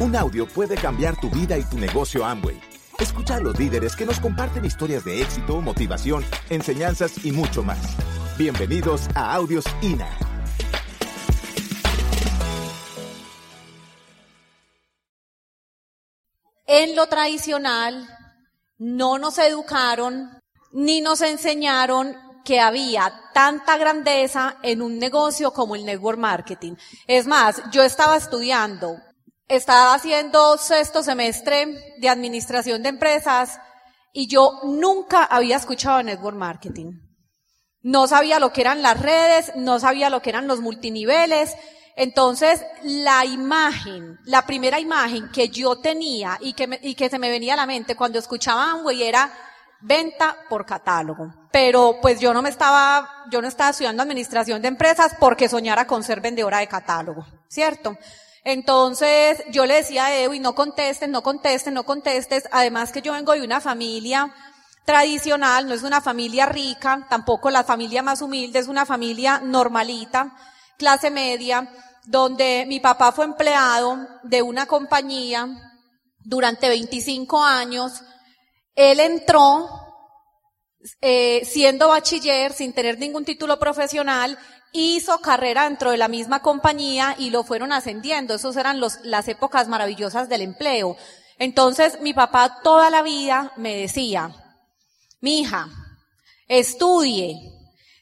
Un audio puede cambiar tu vida y tu negocio Amway. Escucha a los líderes que nos comparten historias de éxito, motivación, enseñanzas y mucho más. Bienvenidos a Audios INA. En lo tradicional, no nos educaron ni nos enseñaron que había tanta grandeza en un negocio como el network marketing. Es más, yo estaba estudiando, estaba haciendo sexto semestre de administración de empresas y yo nunca había escuchado network marketing. No sabía lo que eran las redes, no sabía lo que eran los multiniveles. Entonces, la imagen, la primera imagen que yo tenía y que, y que se me venía a la mente cuando escuchaba Amway era venta por catálogo. Pero pues yo no me estaba, yo no estaba estudiando administración de empresas porque soñara con ser vendedora de catálogo, ¿cierto? Entonces yo le decía a Edwin, no contestes, no contestes, no contestes. Además que yo vengo de una familia tradicional, no es una familia rica, tampoco la familia más humilde, es una familia normalita, clase media, donde mi papá fue empleado de una compañía durante 25 años, él entró eh, siendo bachiller, sin tener ningún título profesional, hizo carrera dentro de la misma compañía y lo fueron ascendiendo. Esas eran las épocas maravillosas del empleo. Entonces mi papá toda la vida me decía, mi hija, estudie,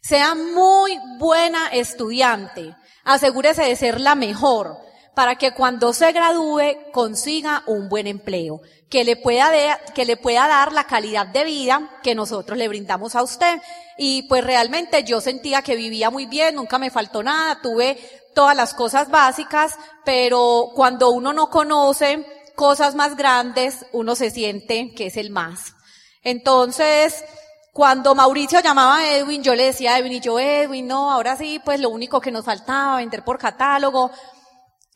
sea muy buena estudiante, asegúrese de ser la mejor para que cuando se gradúe consiga un buen empleo que le pueda, que le pueda dar la calidad de vida que nosotros le brindamos a usted. Y pues realmente yo sentía que vivía muy bien, nunca me faltó nada, tuve todas las cosas básicas, pero cuando uno no conoce cosas más grandes, uno se siente que es el más. Entonces, cuando Mauricio llamaba a Edwin, yo le decía a Edwin, y yo, Edwin, no, ahora sí, pues lo único que nos faltaba, vender por catálogo.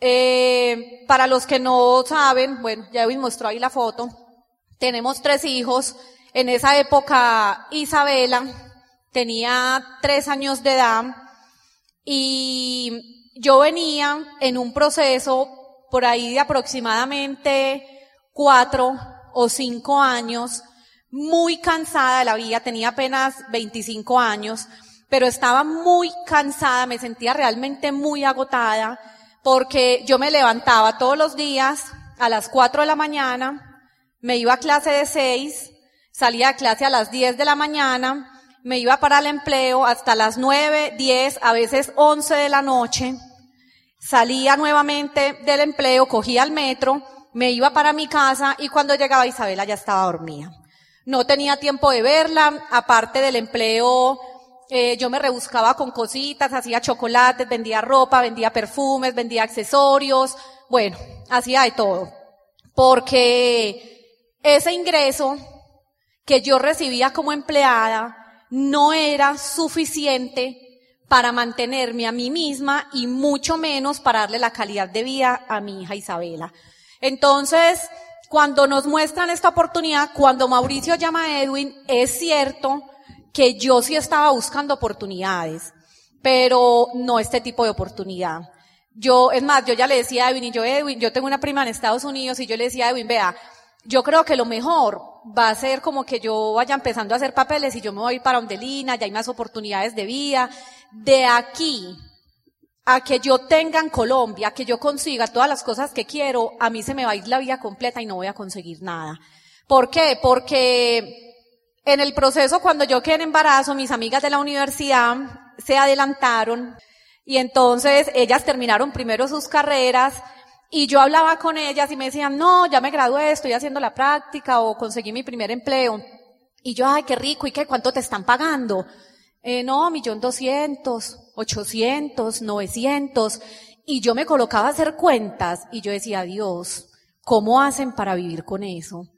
Eh, para los que no saben, bueno, ya Edwin mostró ahí la foto, tenemos tres hijos. En esa época Isabela tenía tres años de edad y yo venía en un proceso por ahí de aproximadamente cuatro o cinco años, muy cansada de la vida, tenía apenas 25 años, pero estaba muy cansada, me sentía realmente muy agotada porque yo me levantaba todos los días a las 4 de la mañana, me iba a clase de 6, salía a clase a las 10 de la mañana, me iba para el empleo hasta las 9, 10, a veces 11 de la noche, salía nuevamente del empleo, cogía el metro, me iba para mi casa y cuando llegaba Isabela ya estaba dormida. No tenía tiempo de verla, aparte del empleo eh, yo me rebuscaba con cositas, hacía chocolates, vendía ropa, vendía perfumes, vendía accesorios, bueno, hacía de todo. Porque ese ingreso que yo recibía como empleada no era suficiente para mantenerme a mí misma y mucho menos para darle la calidad de vida a mi hija Isabela. Entonces, cuando nos muestran esta oportunidad, cuando Mauricio llama a Edwin, es cierto que yo sí estaba buscando oportunidades, pero no este tipo de oportunidad. Yo, es más, yo ya le decía a Edwin y yo, Edwin, yo tengo una prima en Estados Unidos y yo le decía a Edwin, vea, yo creo que lo mejor va a ser como que yo vaya empezando a hacer papeles y yo me voy para Ondelina, ya hay más oportunidades de vida. De aquí a que yo tenga en Colombia, que yo consiga todas las cosas que quiero, a mí se me va a ir la vida completa y no voy a conseguir nada. ¿Por qué? Porque en el proceso, cuando yo quedé en embarazo, mis amigas de la universidad se adelantaron y entonces ellas terminaron primero sus carreras y yo hablaba con ellas y me decían, no, ya me gradué, estoy haciendo la práctica o conseguí mi primer empleo. Y yo, ay, qué rico, ¿y qué? ¿Cuánto te están pagando? Eh, no, millón doscientos, ochocientos, novecientos. Y yo me colocaba a hacer cuentas y yo decía, Dios, ¿cómo hacen para vivir con eso?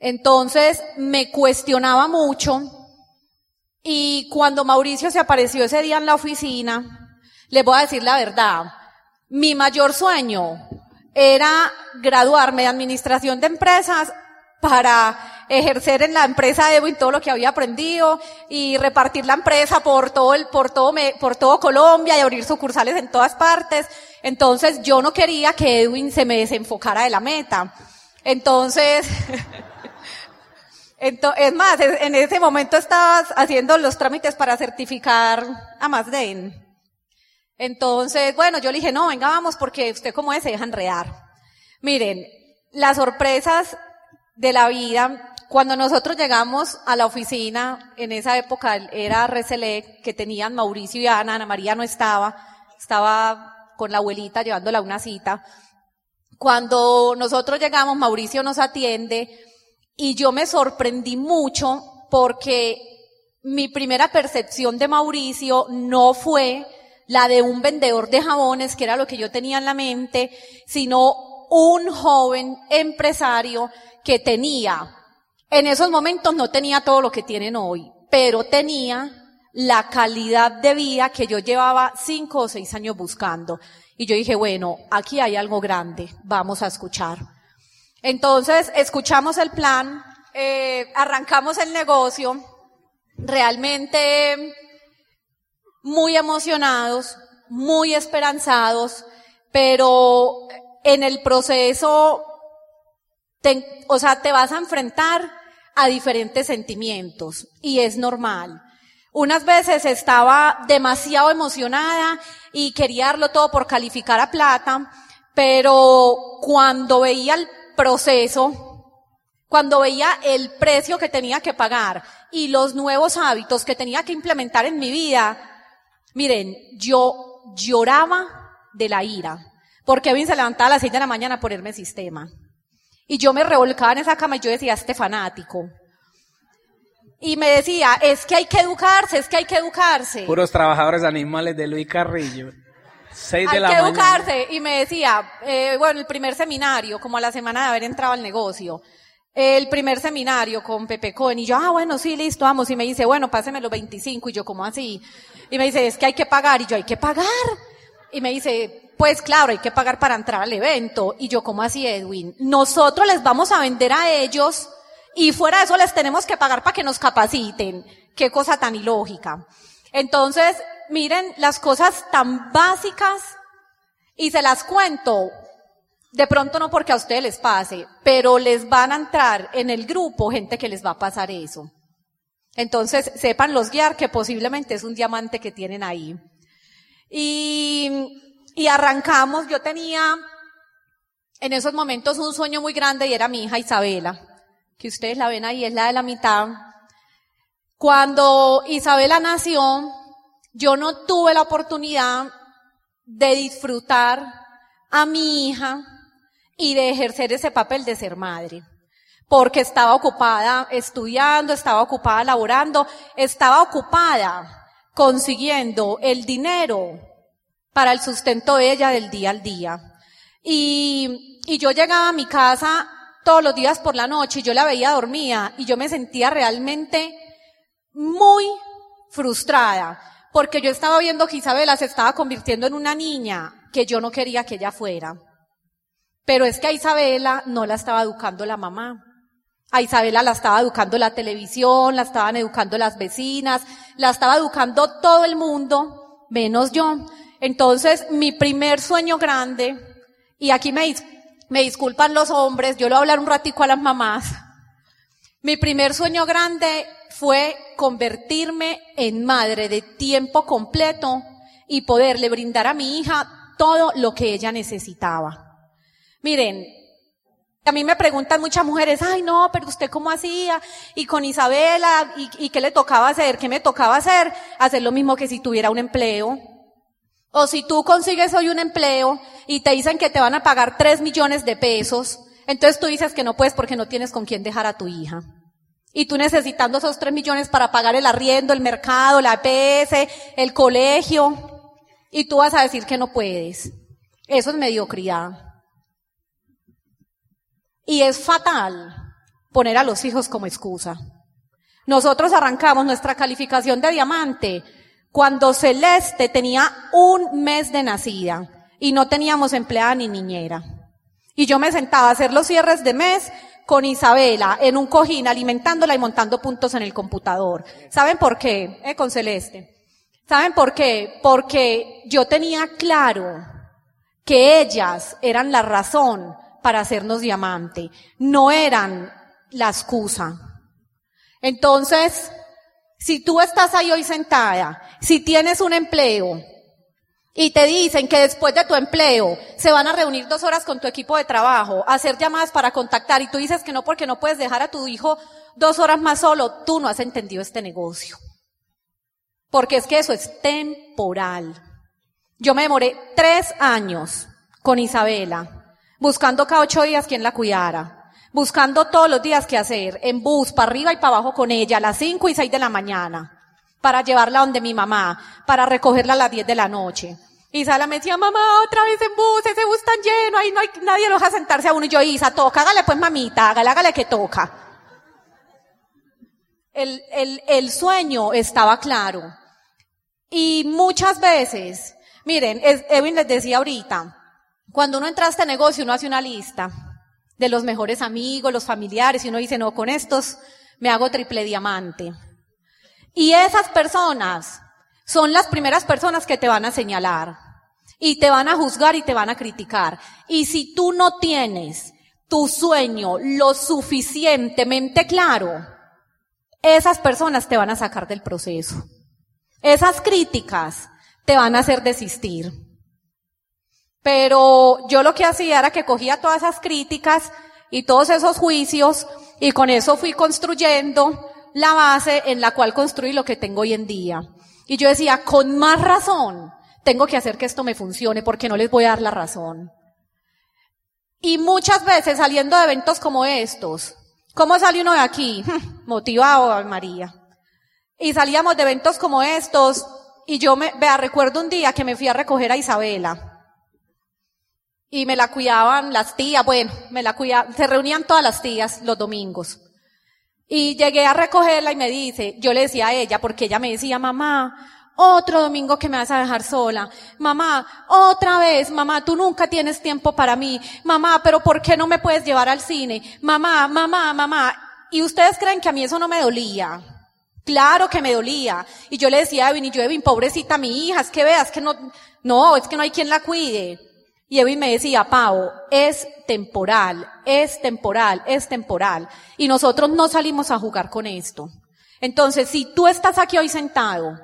Entonces me cuestionaba mucho y cuando Mauricio se apareció ese día en la oficina, les voy a decir la verdad, mi mayor sueño era graduarme de administración de empresas para ejercer en la empresa Edwin todo lo que había aprendido y repartir la empresa por todo el, por todo, por todo Colombia y abrir sucursales en todas partes. Entonces yo no quería que Edwin se me desenfocara de la meta. Entonces, es más, en ese momento estabas haciendo los trámites para certificar a Mazden. Entonces, bueno, yo le dije, no, venga, vamos, porque usted como es, se deja enredar. Miren, las sorpresas de la vida, cuando nosotros llegamos a la oficina, en esa época era Reselec, que tenían Mauricio y Ana, Ana María no estaba, estaba con la abuelita llevándola a una cita. Cuando nosotros llegamos, Mauricio nos atiende y yo me sorprendí mucho porque mi primera percepción de Mauricio no fue la de un vendedor de jabones, que era lo que yo tenía en la mente, sino un joven empresario que tenía, en esos momentos no tenía todo lo que tienen hoy, pero tenía la calidad de vida que yo llevaba cinco o seis años buscando. Y yo dije, bueno, aquí hay algo grande, vamos a escuchar. Entonces, escuchamos el plan, eh, arrancamos el negocio, realmente muy emocionados, muy esperanzados, pero en el proceso, o sea, te vas a enfrentar a diferentes sentimientos y es normal. Unas veces estaba demasiado emocionada y quería darlo todo por calificar a plata, pero cuando veía el proceso, cuando veía el precio que tenía que pagar y los nuevos hábitos que tenía que implementar en mi vida, miren, yo lloraba de la ira, porque Kevin se levantaba a las seis de la mañana a ponerme sistema. Y yo me revolcaba en esa cama y yo decía, este fanático. Y me decía, es que hay que educarse, es que hay que educarse. Puros trabajadores animales de Luis Carrillo. Seis de hay la que educarse. Y me decía, eh, bueno, el primer seminario, como a la semana de haber entrado al negocio, el primer seminario con Pepe Cohen. Y yo, ah, bueno, sí, listo, vamos. Y me dice, bueno, páseme los 25. Y yo, ¿cómo así? Y me dice, es que hay que pagar. Y yo, hay que pagar. Y me dice, pues claro, hay que pagar para entrar al evento. Y yo, ¿cómo así, Edwin? Nosotros les vamos a vender a ellos y fuera de eso les tenemos que pagar para que nos capaciten. Qué cosa tan ilógica. Entonces, miren las cosas tan básicas y se las cuento. De pronto no porque a ustedes les pase, pero les van a entrar en el grupo gente que les va a pasar eso. Entonces, sepan los guiar que posiblemente es un diamante que tienen ahí. Y y arrancamos, yo tenía en esos momentos un sueño muy grande y era mi hija Isabela, que ustedes la ven ahí, es la de la mitad. Cuando Isabela nació, yo no tuve la oportunidad de disfrutar a mi hija y de ejercer ese papel de ser madre. Porque estaba ocupada estudiando, estaba ocupada laborando, estaba ocupada consiguiendo el dinero para el sustento de ella del día al día. Y, y yo llegaba a mi casa todos los días por la noche y yo la veía dormida y yo me sentía realmente muy frustrada porque yo estaba viendo que Isabela se estaba convirtiendo en una niña que yo no quería que ella fuera. Pero es que a Isabela no la estaba educando la mamá. A Isabela la estaba educando la televisión, la estaban educando las vecinas, la estaba educando todo el mundo, menos yo. Entonces, mi primer sueño grande, y aquí me, me disculpan los hombres, yo le voy a hablar un ratico a las mamás. Mi primer sueño grande fue convertirme en madre de tiempo completo y poderle brindar a mi hija todo lo que ella necesitaba. Miren, a mí me preguntan muchas mujeres, ay no, pero usted cómo hacía, y con Isabela, y, y qué le tocaba hacer, qué me tocaba hacer, hacer lo mismo que si tuviera un empleo. O si tú consigues hoy un empleo y te dicen que te van a pagar tres millones de pesos, entonces tú dices que no puedes porque no tienes con quién dejar a tu hija. Y tú necesitando esos tres millones para pagar el arriendo, el mercado, la EPS, el colegio, y tú vas a decir que no puedes. Eso es mediocridad. Y es fatal poner a los hijos como excusa. Nosotros arrancamos nuestra calificación de diamante cuando Celeste tenía un mes de nacida y no teníamos empleada ni niñera. Y yo me sentaba a hacer los cierres de mes con Isabela en un cojín, alimentándola y montando puntos en el computador. ¿Saben por qué? Eh, con Celeste. ¿Saben por qué? Porque yo tenía claro que ellas eran la razón para hacernos diamante, no eran la excusa. Entonces, si tú estás ahí hoy sentada, si tienes un empleo y te dicen que después de tu empleo se van a reunir dos horas con tu equipo de trabajo, hacer llamadas para contactar y tú dices que no porque no puedes dejar a tu hijo dos horas más solo, tú no has entendido este negocio. Porque es que eso es temporal. Yo me demoré tres años con Isabela, buscando cada ocho días quien la cuidara, buscando todos los días qué hacer, en bus, para arriba y para abajo con ella, a las cinco y seis de la mañana, para llevarla donde mi mamá, para recogerla a las diez de la noche. Isabela me decía, mamá, otra vez en bus, ese bus tan lleno, ahí no hay, nadie lo deja sentarse a uno. Y yo, Isa, toca, hágale pues mamita, hágale, hágale que toca. El, el, el sueño estaba claro. Y muchas veces, miren, Edwin les decía ahorita, cuando uno entra a este negocio, uno hace una lista de los mejores amigos, los familiares, y uno dice, no, con estos me hago triple diamante. Y esas personas son las primeras personas que te van a señalar y te van a juzgar y te van a criticar. Y si tú no tienes tu sueño lo suficientemente claro, esas personas te van a sacar del proceso. Esas críticas te van a hacer desistir. Pero yo lo que hacía era que cogía todas esas críticas y todos esos juicios y con eso fui construyendo la base en la cual construí lo que tengo hoy en día. Y yo decía, con más razón, tengo que hacer que esto me funcione porque no les voy a dar la razón. Y muchas veces saliendo de eventos como estos, ¿cómo sale uno de aquí? Motivado, María. Y salíamos de eventos como estos, y yo me, vea, recuerdo un día que me fui a recoger a Isabela. Y me la cuidaban las tías, bueno, me la cuidaban, se reunían todas las tías los domingos. Y llegué a recogerla y me dice, yo le decía a ella, porque ella me decía, mamá, otro domingo que me vas a dejar sola. Mamá, otra vez, mamá, tú nunca tienes tiempo para mí. Mamá, pero ¿por qué no me puedes llevar al cine? Mamá, mamá, mamá. Y ustedes creen que a mí eso no me dolía. Claro que me dolía. Y yo le decía a Evin, y yo, Evin, pobrecita mi hija, es que veas que no, no, es que no hay quien la cuide. Y Evin me decía, Pau, es temporal, es temporal, es temporal. Y nosotros no salimos a jugar con esto. Entonces, si tú estás aquí hoy sentado,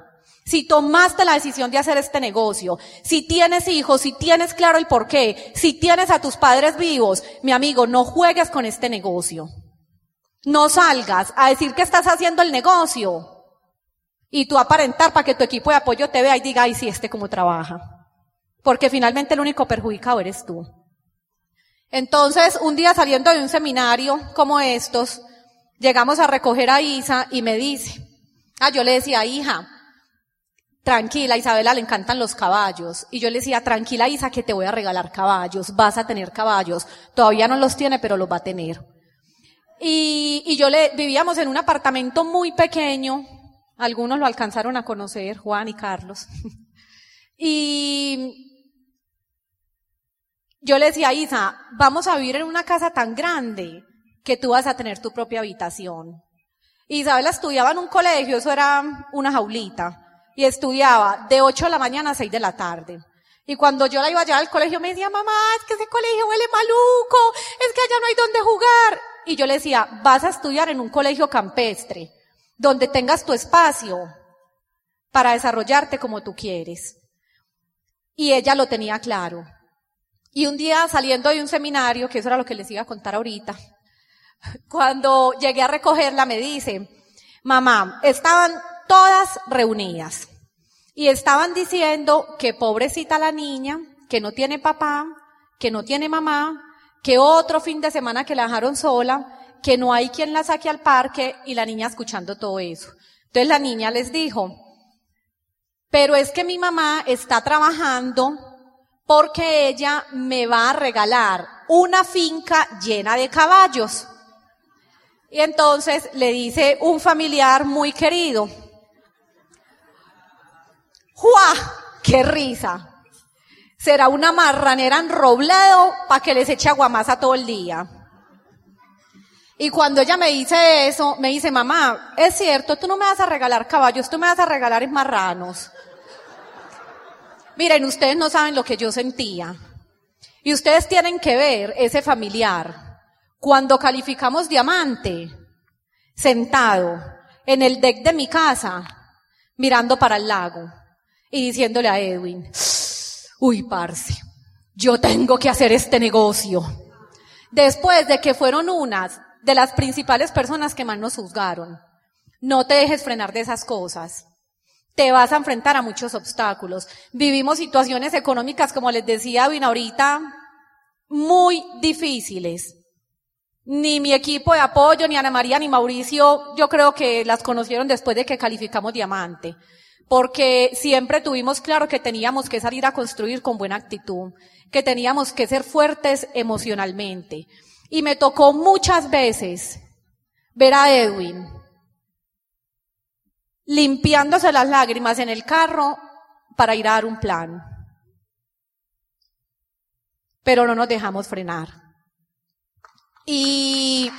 si tomaste la decisión de hacer este negocio, si tienes hijos, si tienes claro el porqué, si tienes a tus padres vivos, mi amigo, no juegues con este negocio. No salgas a decir que estás haciendo el negocio y tú aparentar para que tu equipo de apoyo te vea y diga, ay, sí, este cómo trabaja. Porque finalmente el único perjudicado eres tú. Entonces, un día saliendo de un seminario como estos, llegamos a recoger a Isa y me dice, ah, yo le decía, hija, tranquila, Isabela le encantan los caballos. Y yo le decía, tranquila Isa, que te voy a regalar caballos, vas a tener caballos. Todavía no los tiene, pero los va a tener. Y, y yo le, vivíamos en un apartamento muy pequeño, algunos lo alcanzaron a conocer, Juan y Carlos. y yo le decía, Isa, vamos a vivir en una casa tan grande que tú vas a tener tu propia habitación. Isabela estudiaba en un colegio, eso era una jaulita, y estudiaba de 8 de la mañana a 6 de la tarde. Y cuando yo la iba a llevar al colegio me decía, mamá, es que ese colegio huele maluco, es que allá no hay donde jugar. Y yo le decía, vas a estudiar en un colegio campestre, donde tengas tu espacio para desarrollarte como tú quieres. Y ella lo tenía claro. Y un día saliendo de un seminario, que eso era lo que les iba a contar ahorita, cuando llegué a recogerla me dice, mamá, estaban todas reunidas y estaban diciendo que pobrecita la niña, que no tiene papá, que no tiene mamá, que otro fin de semana que la dejaron sola, que no hay quien la saque al parque y la niña escuchando todo eso. Entonces la niña les dijo, pero es que mi mamá está trabajando porque ella me va a regalar una finca llena de caballos. Y entonces le dice un familiar muy querido, ¡Jua! ¡Qué risa! será una marranera en para que les eche aguamasa todo el día. Y cuando ella me dice eso, me dice, mamá, es cierto, tú no me vas a regalar caballos, tú me vas a regalar marranos. Miren, ustedes no saben lo que yo sentía. Y ustedes tienen que ver ese familiar. Cuando calificamos diamante, sentado en el deck de mi casa, mirando para el lago y diciéndole a Edwin, uy, parce, yo tengo que hacer este negocio. Después de que fueron unas de las principales personas que más nos juzgaron. No te dejes frenar de esas cosas. Te vas a enfrentar a muchos obstáculos. Vivimos situaciones económicas, como les decía Edwin ahorita, muy difíciles. Ni mi equipo de apoyo, ni Ana María, ni Mauricio, yo creo que las conocieron después de que calificamos diamante. Porque siempre tuvimos claro que teníamos que salir a construir con buena actitud, que teníamos que ser fuertes emocionalmente. Y me tocó muchas veces ver a Edwin limpiándose las lágrimas en el carro para ir a dar un plan. Pero no nos dejamos frenar. Y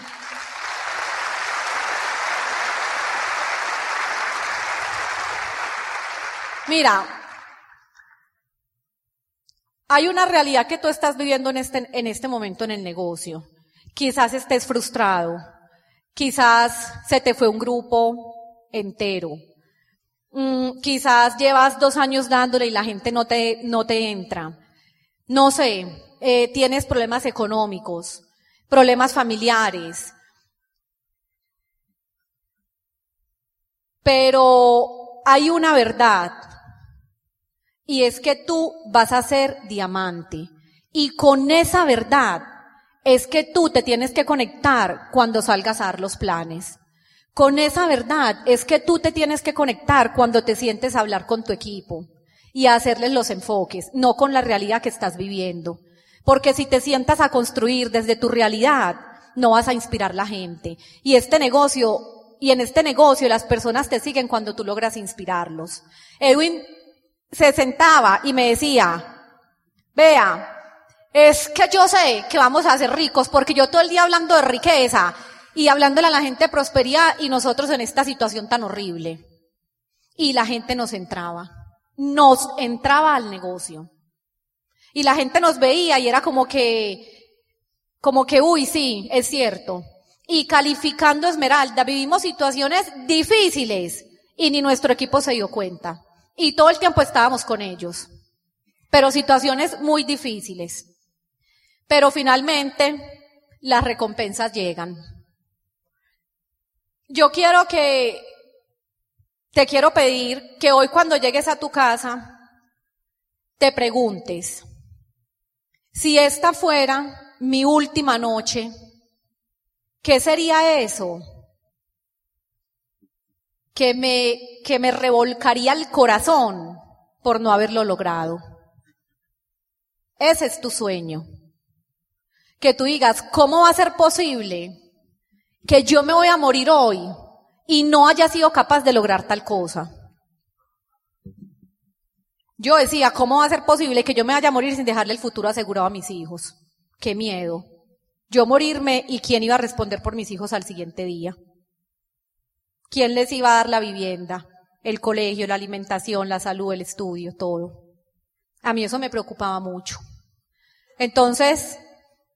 mira, hay una realidad que tú estás viviendo en este, en este momento en el negocio. Quizás estés frustrado, quizás se te fue un grupo entero, mm, quizás llevas dos años dándole y la gente no te, no te entra. No sé, eh, tienes problemas económicos, problemas familiares. Pero hay una verdad y es que tú vas a ser diamante. Y con esa verdad es que tú te tienes que conectar cuando salgas a dar los planes. Con esa verdad es que tú te tienes que conectar cuando te sientes a hablar con tu equipo y a hacerles los enfoques, no con la realidad que estás viviendo. Porque si te sientas a construir desde tu realidad, no vas a inspirar la gente. Y este negocio, y en este negocio las personas te siguen cuando tú logras inspirarlos. Edwin se sentaba y me decía, vea, es que yo sé que vamos a ser ricos porque yo todo el día hablando de riqueza y hablándole a la gente de prosperidad y nosotros en esta situación tan horrible. Y la gente nos entraba, nos entraba al negocio. Y la gente nos veía y era como que, como que, uy, sí, es cierto. Y calificando Esmeralda, vivimos situaciones difíciles y ni nuestro equipo se dio cuenta. Y todo el tiempo estábamos con ellos. Pero situaciones muy difíciles. Pero finalmente las recompensas llegan. Yo quiero que, te quiero pedir que hoy cuando llegues a tu casa, te preguntes, si esta fuera mi última noche, ¿qué sería eso? Que me, que me revolcaría el corazón por no haberlo logrado. Ese es tu sueño. Que tú digas, ¿cómo va a ser posible que yo me voy a morir hoy y no haya sido capaz de lograr tal cosa? Yo decía, ¿cómo va a ser posible que yo me vaya a morir sin dejarle el futuro asegurado a mis hijos? Qué miedo. Yo morirme y quién iba a responder por mis hijos al siguiente día. ¿Quién les iba a dar la vivienda, el colegio, la alimentación, la salud, el estudio, todo? A mí eso me preocupaba mucho. Entonces,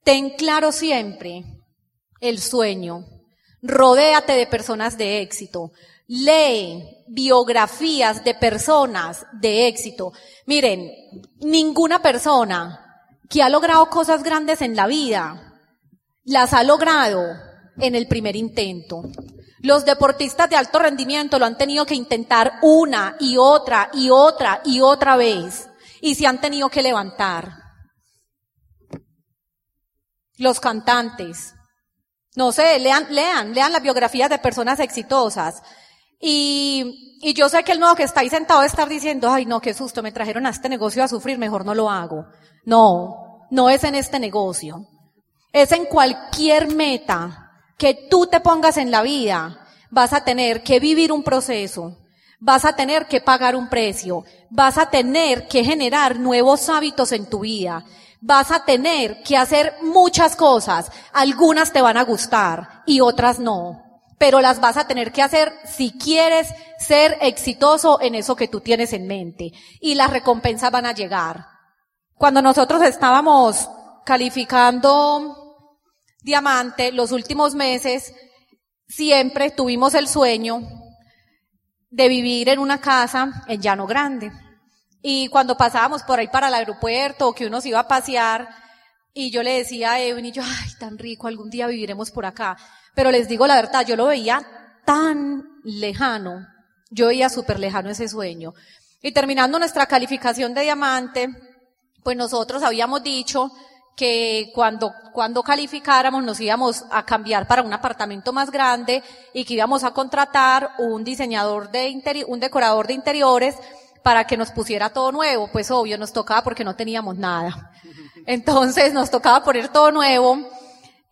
ten claro siempre el sueño. Rodéate de personas de éxito. Lee biografías de personas de éxito. Miren, ninguna persona que ha logrado cosas grandes en la vida las ha logrado en el primer intento. Los deportistas de alto rendimiento lo han tenido que intentar una y otra y otra y otra vez y se han tenido que levantar. Los cantantes. No sé, lean, lean, lean las biografías de personas exitosas. Y, y yo sé que el nuevo que está ahí sentado estar diciendo, ay no, qué susto, me trajeron a este negocio a sufrir, mejor no lo hago. No, no es en este negocio. Es en cualquier meta que tú te pongas en la vida, vas a tener que vivir un proceso, vas a tener que pagar un precio, vas a tener que generar nuevos hábitos en tu vida, Vas a tener que hacer muchas cosas. Algunas te van a gustar y otras no. Pero las vas a tener que hacer si quieres ser exitoso en eso que tú tienes en mente. Y las recompensas van a llegar. Cuando nosotros estábamos calificando diamante los últimos meses, siempre tuvimos el sueño de vivir en una casa en Llano Grande. Y cuando pasábamos por ahí para el aeropuerto o que uno se iba a pasear, y yo le decía a Evan y yo, ay, tan rico, algún día viviremos por acá. Pero les digo la verdad, yo lo veía tan lejano, yo veía súper lejano ese sueño. Y terminando nuestra calificación de diamante, pues nosotros habíamos dicho que cuando, cuando calificáramos nos íbamos a cambiar para un apartamento más grande y que íbamos a contratar un diseñador de interior, un decorador de interiores para que nos pusiera todo nuevo. Pues obvio, nos tocaba porque no teníamos nada. Entonces nos tocaba poner todo nuevo.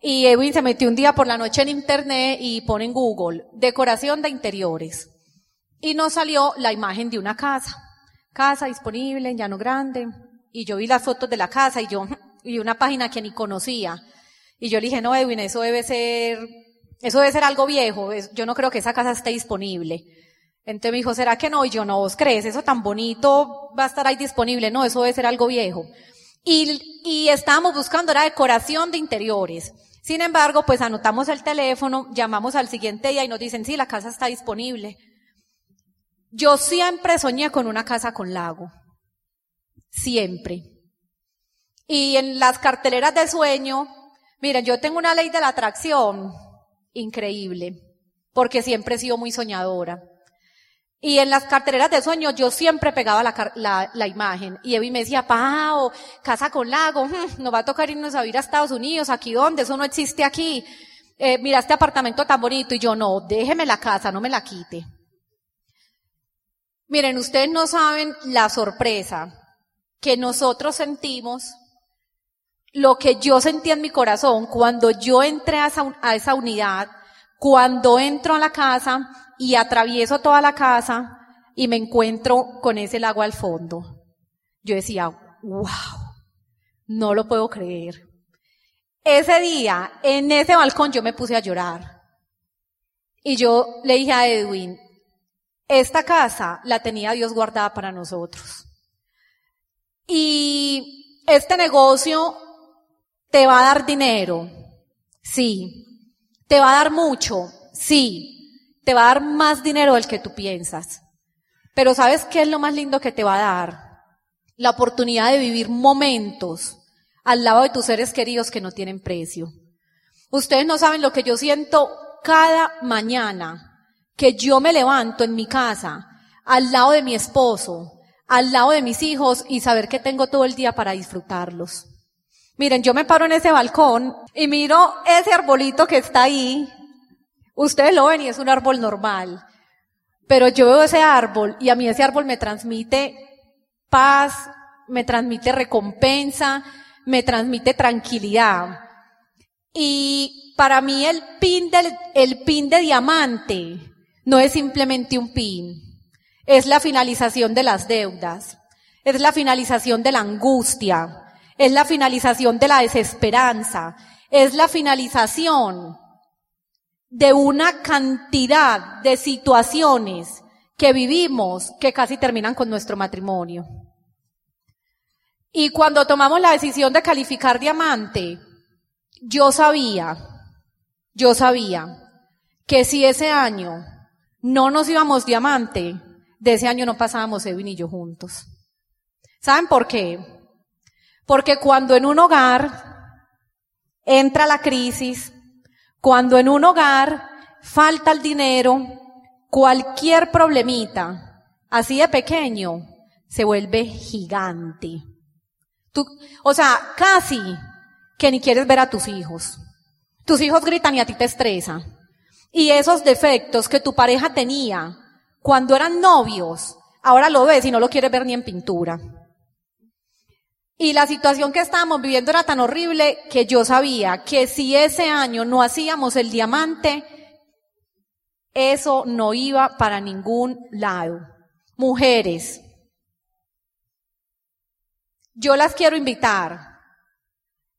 Y Edwin se metió un día por la noche en internet y pone en Google decoración de interiores. Y nos salió la imagen de una casa. Casa disponible en Llano Grande. Y yo vi las fotos de la casa y yo, y una página que ni conocía. Y yo le dije, no, Edwin, eso debe ser, eso debe ser algo viejo. Yo no creo que esa casa esté disponible. Entonces me dijo, ¿será que no? Y yo, no, ¿vos crees? Eso tan bonito va a estar ahí disponible. No, eso debe ser algo viejo. Y, estábamos buscando, era decoración de interiores. Sin embargo, pues anotamos el teléfono, llamamos al siguiente día y nos dicen, sí, la casa está disponible. Yo siempre soñé con una casa con lago. Siempre. Y en las carteleras de sueño, miren, yo tengo una ley de la atracción increíble, porque siempre he sido muy soñadora. Y en las carteleras de sueño yo siempre pegaba la, la, la imagen. Y Evi me decía, Pao, casa con lago, hmm, nos va a tocar irnos a vivir a Estados Unidos, aquí dónde, eso no existe aquí. Eh, mira este apartamento tan bonito. Y yo, no, déjeme la casa, no me la quite. Miren, ustedes no saben la sorpresa que nosotros sentimos lo que yo sentí en mi corazón cuando yo entré a esa, a esa unidad, cuando entro a la casa y atravieso toda la casa y me encuentro con ese lago al fondo. Yo decía, wow, no lo puedo creer. Ese día, en ese balcón, yo me puse a llorar. Y yo le dije a Edwin, esta casa la tenía Dios guardada para nosotros. Y este negocio ¿Te va a dar dinero? Sí. ¿Te va a dar mucho? Sí. Te va a dar más dinero del que tú piensas. Pero ¿sabes qué es lo más lindo que te va a dar? La oportunidad de vivir momentos al lado de tus seres queridos que no tienen precio. Ustedes no saben lo que yo siento cada mañana que yo me levanto en mi casa al lado de mi esposo, al lado de mis hijos y saber que tengo todo el día para disfrutarlos. Miren, yo me paro en ese balcón y miro ese arbolito que está ahí. Ustedes lo ven y es un árbol normal. Pero yo veo ese árbol y a mí ese árbol me transmite paz, me transmite recompensa, me transmite tranquilidad. Y para mí el pin del, el pin de diamante no es simplemente un pin. Es la finalización de las deudas. Es la finalización de la angustia es la finalización de la desesperanza, es la finalización de una cantidad de situaciones que vivimos que casi terminan con nuestro matrimonio. Y cuando tomamos la decisión de calificar diamante, yo sabía, yo sabía que si ese año no nos íbamos diamante, de ese año no pasábamos Edwin y yo juntos. ¿Saben por qué? Porque cuando en un hogar entra la crisis, cuando en un hogar falta el dinero, cualquier problemita, así de pequeño, se vuelve gigante. Tú, o sea, casi que ni quieres ver a tus hijos. Tus hijos gritan y a ti te estresa. Y esos defectos que tu pareja tenía cuando eran novios, ahora lo ves y no lo quieres ver ni en pintura. Y la situación que estábamos viviendo era tan horrible que yo sabía que si ese año no hacíamos el diamante, eso no iba para ningún lado. Mujeres, yo las quiero invitar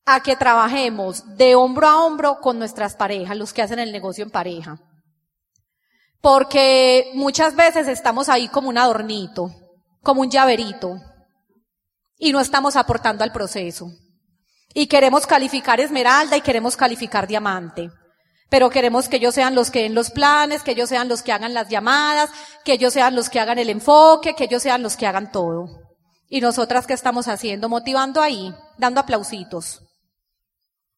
a que trabajemos de hombro a hombro con nuestras parejas, los que hacen el negocio en pareja. Porque muchas veces estamos ahí como un adornito, como un llaverito, y no estamos aportando al proceso. Y queremos calificar esmeralda y queremos calificar diamante. Pero queremos que ellos sean los que den los planes, que ellos sean los que hagan las llamadas, que ellos sean los que hagan el enfoque, que ellos sean los que hagan todo. Y nosotras, ¿qué estamos haciendo? Motivando ahí, dando aplausitos.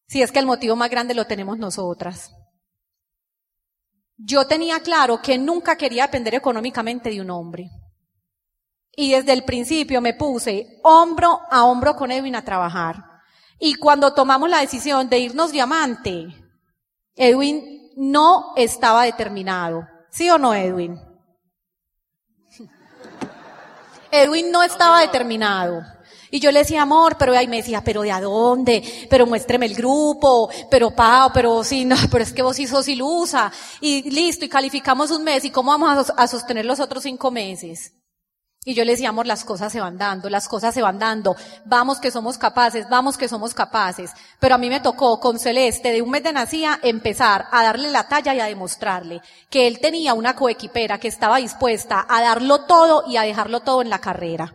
Si es que el motivo más grande lo tenemos nosotras. Yo tenía claro que nunca quería depender económicamente de un hombre. Y desde el principio me puse hombro a hombro con Edwin a trabajar. Y cuando tomamos la decisión de irnos diamante, Edwin no estaba determinado. ¿Sí o no, Edwin? Edwin no estaba determinado. Y yo le decía, amor, pero ahí me decía, pero ¿de a dónde? Pero muéstreme el grupo, pero Pau, pero sí, no, pero es que vos sí sos ilusa. Y listo, y calificamos un mes, ¿y cómo vamos a, sostener los otros cinco meses? Y yo le decía, amor, las cosas se van dando, las cosas se van dando. Vamos que somos capaces, vamos que somos capaces. Pero a mí me tocó con Celeste, de un mes de nacía, empezar a darle la talla y a demostrarle que él tenía una coequipera que estaba dispuesta a darlo todo y a dejarlo todo en la carrera.